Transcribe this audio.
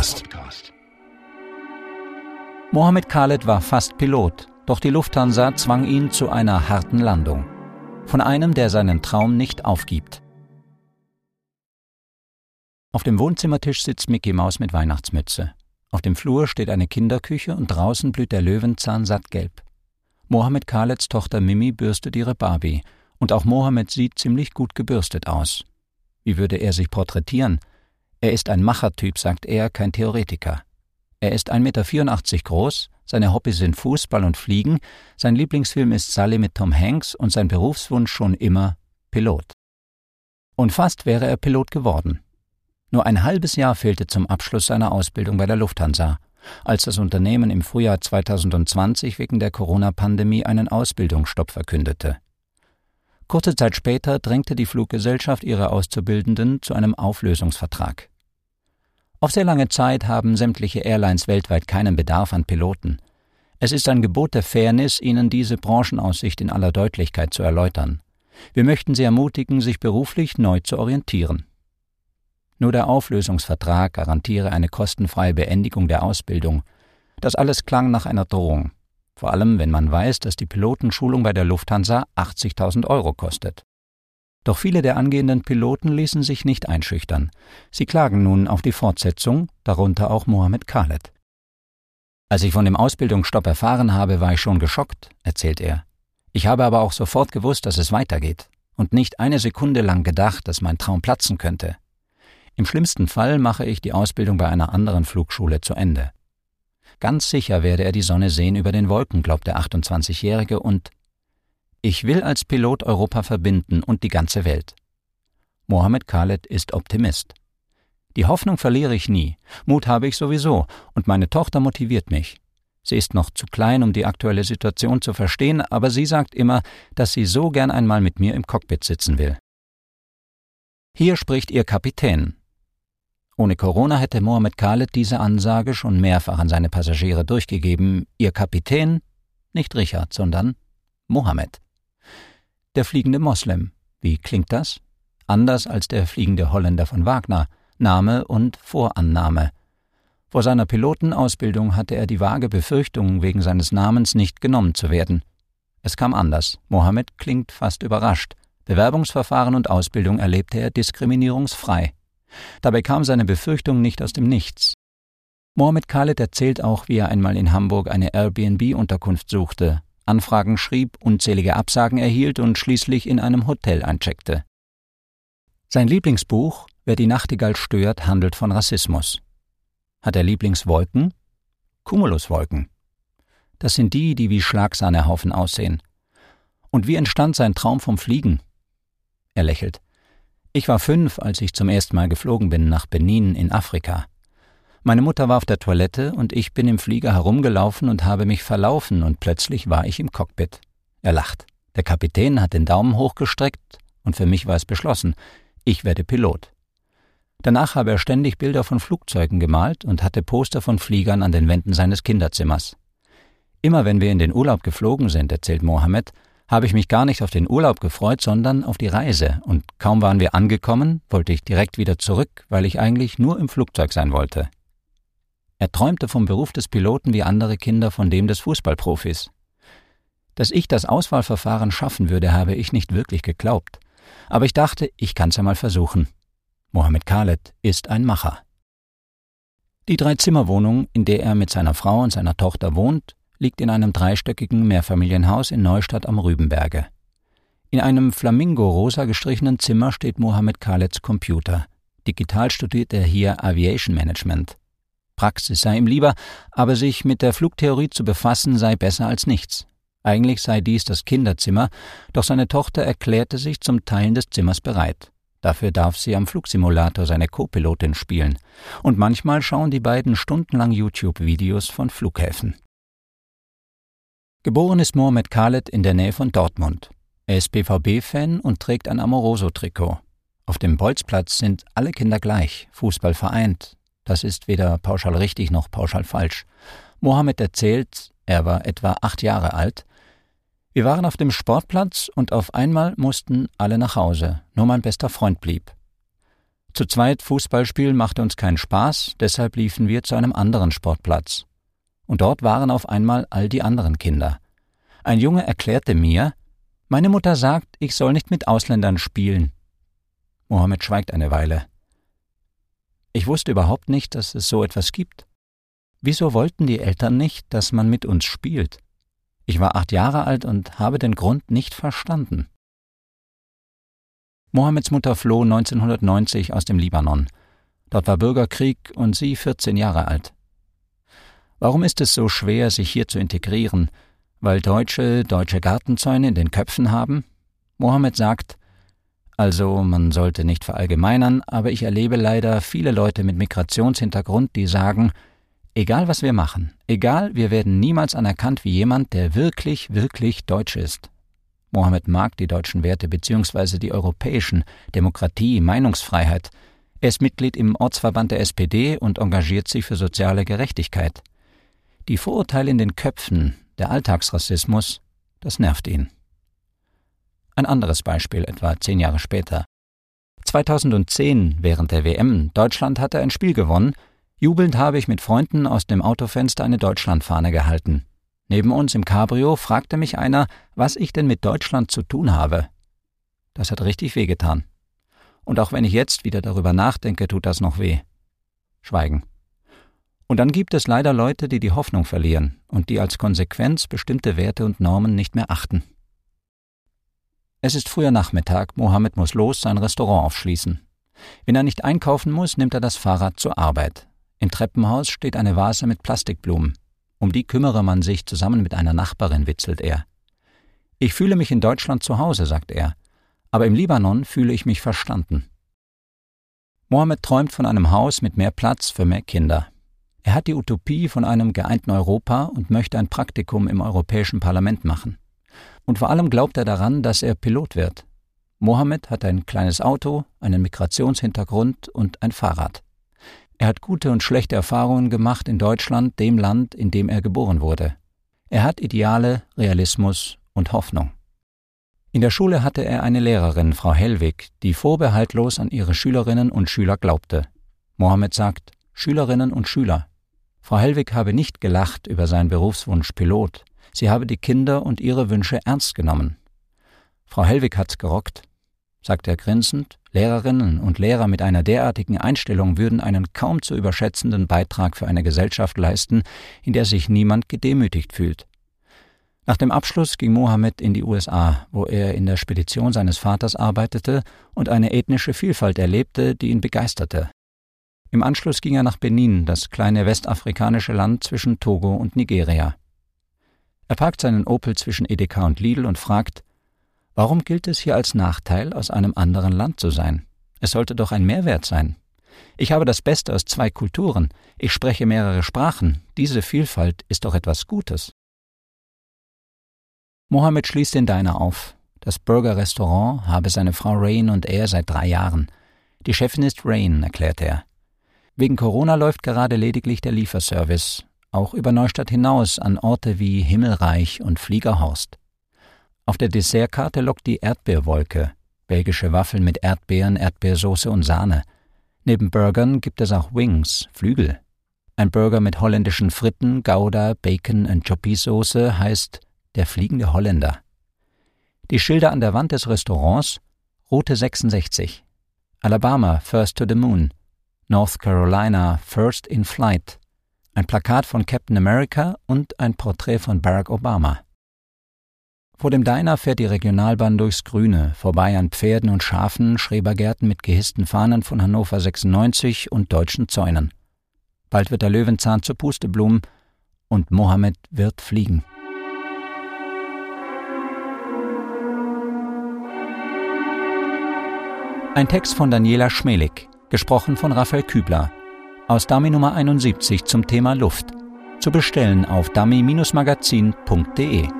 Podcast. Mohammed Khaled war fast Pilot, doch die Lufthansa zwang ihn zu einer harten Landung. Von einem, der seinen Traum nicht aufgibt. Auf dem Wohnzimmertisch sitzt Mickey Maus mit Weihnachtsmütze. Auf dem Flur steht eine Kinderküche und draußen blüht der Löwenzahn sattgelb. Mohammed Khaleds Tochter Mimi bürstet ihre Barbie und auch Mohammed sieht ziemlich gut gebürstet aus. Wie würde er sich porträtieren? Er ist ein Machertyp, sagt er, kein Theoretiker. Er ist 1,84 Meter groß, seine Hobbys sind Fußball und Fliegen, sein Lieblingsfilm ist Sally mit Tom Hanks und sein Berufswunsch schon immer Pilot. Und fast wäre er Pilot geworden. Nur ein halbes Jahr fehlte zum Abschluss seiner Ausbildung bei der Lufthansa, als das Unternehmen im Frühjahr 2020 wegen der Corona-Pandemie einen Ausbildungsstopp verkündete. Kurze Zeit später drängte die Fluggesellschaft ihre Auszubildenden zu einem Auflösungsvertrag. Auf sehr lange Zeit haben sämtliche Airlines weltweit keinen Bedarf an Piloten. Es ist ein Gebot der Fairness, ihnen diese Branchenaussicht in aller Deutlichkeit zu erläutern. Wir möchten sie ermutigen, sich beruflich neu zu orientieren. Nur der Auflösungsvertrag garantiere eine kostenfreie Beendigung der Ausbildung. Das alles klang nach einer Drohung vor allem wenn man weiß, dass die Pilotenschulung bei der Lufthansa 80.000 Euro kostet. Doch viele der angehenden Piloten ließen sich nicht einschüchtern. Sie klagen nun auf die Fortsetzung, darunter auch Mohammed Khaled. Als ich von dem Ausbildungsstopp erfahren habe, war ich schon geschockt, erzählt er. Ich habe aber auch sofort gewusst, dass es weitergeht und nicht eine Sekunde lang gedacht, dass mein Traum platzen könnte. Im schlimmsten Fall mache ich die Ausbildung bei einer anderen Flugschule zu Ende. Ganz sicher werde er die Sonne sehen über den Wolken, glaubt der 28-Jährige, und ich will als Pilot Europa verbinden und die ganze Welt. Mohammed Khaled ist Optimist. Die Hoffnung verliere ich nie, Mut habe ich sowieso, und meine Tochter motiviert mich. Sie ist noch zu klein, um die aktuelle Situation zu verstehen, aber sie sagt immer, dass sie so gern einmal mit mir im Cockpit sitzen will. Hier spricht ihr Kapitän, ohne Corona hätte Mohammed Khaled diese Ansage schon mehrfach an seine Passagiere durchgegeben. Ihr Kapitän, nicht Richard, sondern Mohammed. Der fliegende Moslem. Wie klingt das? Anders als der fliegende Holländer von Wagner. Name und Vorannahme. Vor seiner Pilotenausbildung hatte er die vage Befürchtung, wegen seines Namens nicht genommen zu werden. Es kam anders. Mohammed klingt fast überrascht. Bewerbungsverfahren und Ausbildung erlebte er diskriminierungsfrei. Dabei kam seine Befürchtung nicht aus dem Nichts. Mohammed Khaled erzählt auch, wie er einmal in Hamburg eine Airbnb-Unterkunft suchte, Anfragen schrieb, unzählige Absagen erhielt und schließlich in einem Hotel eincheckte. Sein Lieblingsbuch, Wer die Nachtigall stört, handelt von Rassismus. Hat er Lieblingswolken? Cumuluswolken. Das sind die, die wie Schlagsahnehaufen aussehen. Und wie entstand sein Traum vom Fliegen? Er lächelt. Ich war fünf, als ich zum ersten Mal geflogen bin nach Benin in Afrika. Meine Mutter war auf der Toilette und ich bin im Flieger herumgelaufen und habe mich verlaufen und plötzlich war ich im Cockpit. Er lacht. Der Kapitän hat den Daumen hochgestreckt und für mich war es beschlossen, ich werde Pilot. Danach habe er ständig Bilder von Flugzeugen gemalt und hatte Poster von Fliegern an den Wänden seines Kinderzimmers. Immer wenn wir in den Urlaub geflogen sind, erzählt Mohammed, habe ich mich gar nicht auf den Urlaub gefreut, sondern auf die Reise, und kaum waren wir angekommen, wollte ich direkt wieder zurück, weil ich eigentlich nur im Flugzeug sein wollte. Er träumte vom Beruf des Piloten wie andere Kinder von dem des Fußballprofis. Dass ich das Auswahlverfahren schaffen würde, habe ich nicht wirklich geglaubt. Aber ich dachte, ich kann's ja mal versuchen. Mohammed Khaled ist ein Macher. Die Dreizimmerwohnung, in der er mit seiner Frau und seiner Tochter wohnt, liegt in einem dreistöckigen Mehrfamilienhaus in Neustadt am Rübenberge. In einem flamingo-rosa gestrichenen Zimmer steht Mohammed Khaleds Computer. Digital studiert er hier Aviation Management. Praxis sei ihm lieber, aber sich mit der Flugtheorie zu befassen sei besser als nichts. Eigentlich sei dies das Kinderzimmer, doch seine Tochter erklärte sich zum Teilen des Zimmers bereit. Dafür darf sie am Flugsimulator seine Co-Pilotin spielen. Und manchmal schauen die beiden stundenlang YouTube-Videos von Flughäfen. Geboren ist Mohamed Khaled in der Nähe von Dortmund. Er ist BVB-Fan und trägt ein Amoroso-Trikot. Auf dem Bolzplatz sind alle Kinder gleich, Fußball vereint. Das ist weder pauschal richtig noch pauschal falsch. Mohammed erzählt, er war etwa acht Jahre alt. Wir waren auf dem Sportplatz und auf einmal mussten alle nach Hause, nur mein bester Freund blieb. Zu zweit Fußballspielen machte uns keinen Spaß, deshalb liefen wir zu einem anderen Sportplatz. Und dort waren auf einmal all die anderen Kinder. Ein Junge erklärte mir, meine Mutter sagt, ich soll nicht mit Ausländern spielen. Mohammed schweigt eine Weile. Ich wusste überhaupt nicht, dass es so etwas gibt. Wieso wollten die Eltern nicht, dass man mit uns spielt? Ich war acht Jahre alt und habe den Grund nicht verstanden. Mohammeds Mutter floh 1990 aus dem Libanon. Dort war Bürgerkrieg und sie 14 Jahre alt. Warum ist es so schwer, sich hier zu integrieren? Weil Deutsche deutsche Gartenzäune in den Köpfen haben? Mohammed sagt, also man sollte nicht verallgemeinern, aber ich erlebe leider viele Leute mit Migrationshintergrund, die sagen, egal was wir machen, egal, wir werden niemals anerkannt wie jemand, der wirklich, wirklich deutsch ist. Mohammed mag die deutschen Werte bzw. die europäischen, Demokratie, Meinungsfreiheit. Er ist Mitglied im Ortsverband der SPD und engagiert sich für soziale Gerechtigkeit. Die Vorurteile in den Köpfen, der Alltagsrassismus, das nervt ihn. Ein anderes Beispiel etwa zehn Jahre später. 2010, während der WM, Deutschland hatte ein Spiel gewonnen, jubelnd habe ich mit Freunden aus dem Autofenster eine Deutschlandfahne gehalten. Neben uns im Cabrio fragte mich einer, was ich denn mit Deutschland zu tun habe. Das hat richtig wehgetan. Und auch wenn ich jetzt wieder darüber nachdenke, tut das noch weh. Schweigen. Und dann gibt es leider Leute, die die Hoffnung verlieren und die als Konsequenz bestimmte Werte und Normen nicht mehr achten. Es ist früher Nachmittag, Mohammed muss los sein Restaurant aufschließen. Wenn er nicht einkaufen muss, nimmt er das Fahrrad zur Arbeit. Im Treppenhaus steht eine Vase mit Plastikblumen. Um die kümmere man sich zusammen mit einer Nachbarin, witzelt er. Ich fühle mich in Deutschland zu Hause, sagt er, aber im Libanon fühle ich mich verstanden. Mohammed träumt von einem Haus mit mehr Platz für mehr Kinder. Er hat die Utopie von einem geeinten Europa und möchte ein Praktikum im Europäischen Parlament machen. Und vor allem glaubt er daran, dass er Pilot wird. Mohammed hat ein kleines Auto, einen Migrationshintergrund und ein Fahrrad. Er hat gute und schlechte Erfahrungen gemacht in Deutschland, dem Land, in dem er geboren wurde. Er hat Ideale, Realismus und Hoffnung. In der Schule hatte er eine Lehrerin, Frau Hellwig, die vorbehaltlos an ihre Schülerinnen und Schüler glaubte. Mohammed sagt, Schülerinnen und Schüler. Frau Hellwig habe nicht gelacht über seinen Berufswunsch Pilot, sie habe die Kinder und ihre Wünsche ernst genommen. Frau Hellwig hat's gerockt sagt er grinsend, Lehrerinnen und Lehrer mit einer derartigen Einstellung würden einen kaum zu überschätzenden Beitrag für eine Gesellschaft leisten, in der sich niemand gedemütigt fühlt. Nach dem Abschluss ging Mohammed in die USA, wo er in der Spedition seines Vaters arbeitete und eine ethnische Vielfalt erlebte, die ihn begeisterte. Im Anschluss ging er nach Benin, das kleine westafrikanische Land zwischen Togo und Nigeria. Er parkt seinen Opel zwischen Edeka und Lidl und fragt, Warum gilt es hier als Nachteil, aus einem anderen Land zu sein? Es sollte doch ein Mehrwert sein. Ich habe das Beste aus zwei Kulturen, ich spreche mehrere Sprachen, diese Vielfalt ist doch etwas Gutes. Mohammed schließt den Diner auf. Das Burger-Restaurant habe seine Frau Rain und er seit drei Jahren. Die Chefin ist Rain, erklärt er. Wegen Corona läuft gerade lediglich der Lieferservice, auch über Neustadt hinaus an Orte wie Himmelreich und Fliegerhorst. Auf der Dessertkarte lockt die Erdbeerwolke, belgische Waffeln mit Erdbeeren, Erdbeersoße und Sahne. Neben Burgern gibt es auch Wings, Flügel. Ein Burger mit holländischen Fritten, Gouda, Bacon und Choppy-Soße heißt der fliegende Holländer. Die Schilder an der Wand des Restaurants Route 66, Alabama First to the Moon, North Carolina First in Flight, ein Plakat von Captain America und ein Porträt von Barack Obama. Vor dem Diner fährt die Regionalbahn durchs Grüne, vorbei an Pferden und Schafen, Schrebergärten mit gehissten Fahnen von Hannover 96 und deutschen Zäunen. Bald wird der Löwenzahn zur Pusteblumen und Mohammed wird fliegen. Ein Text von Daniela Schmelik, gesprochen von Raphael Kübler, aus Dummy Nummer 71 zum Thema Luft. Zu bestellen auf dummy-magazin.de.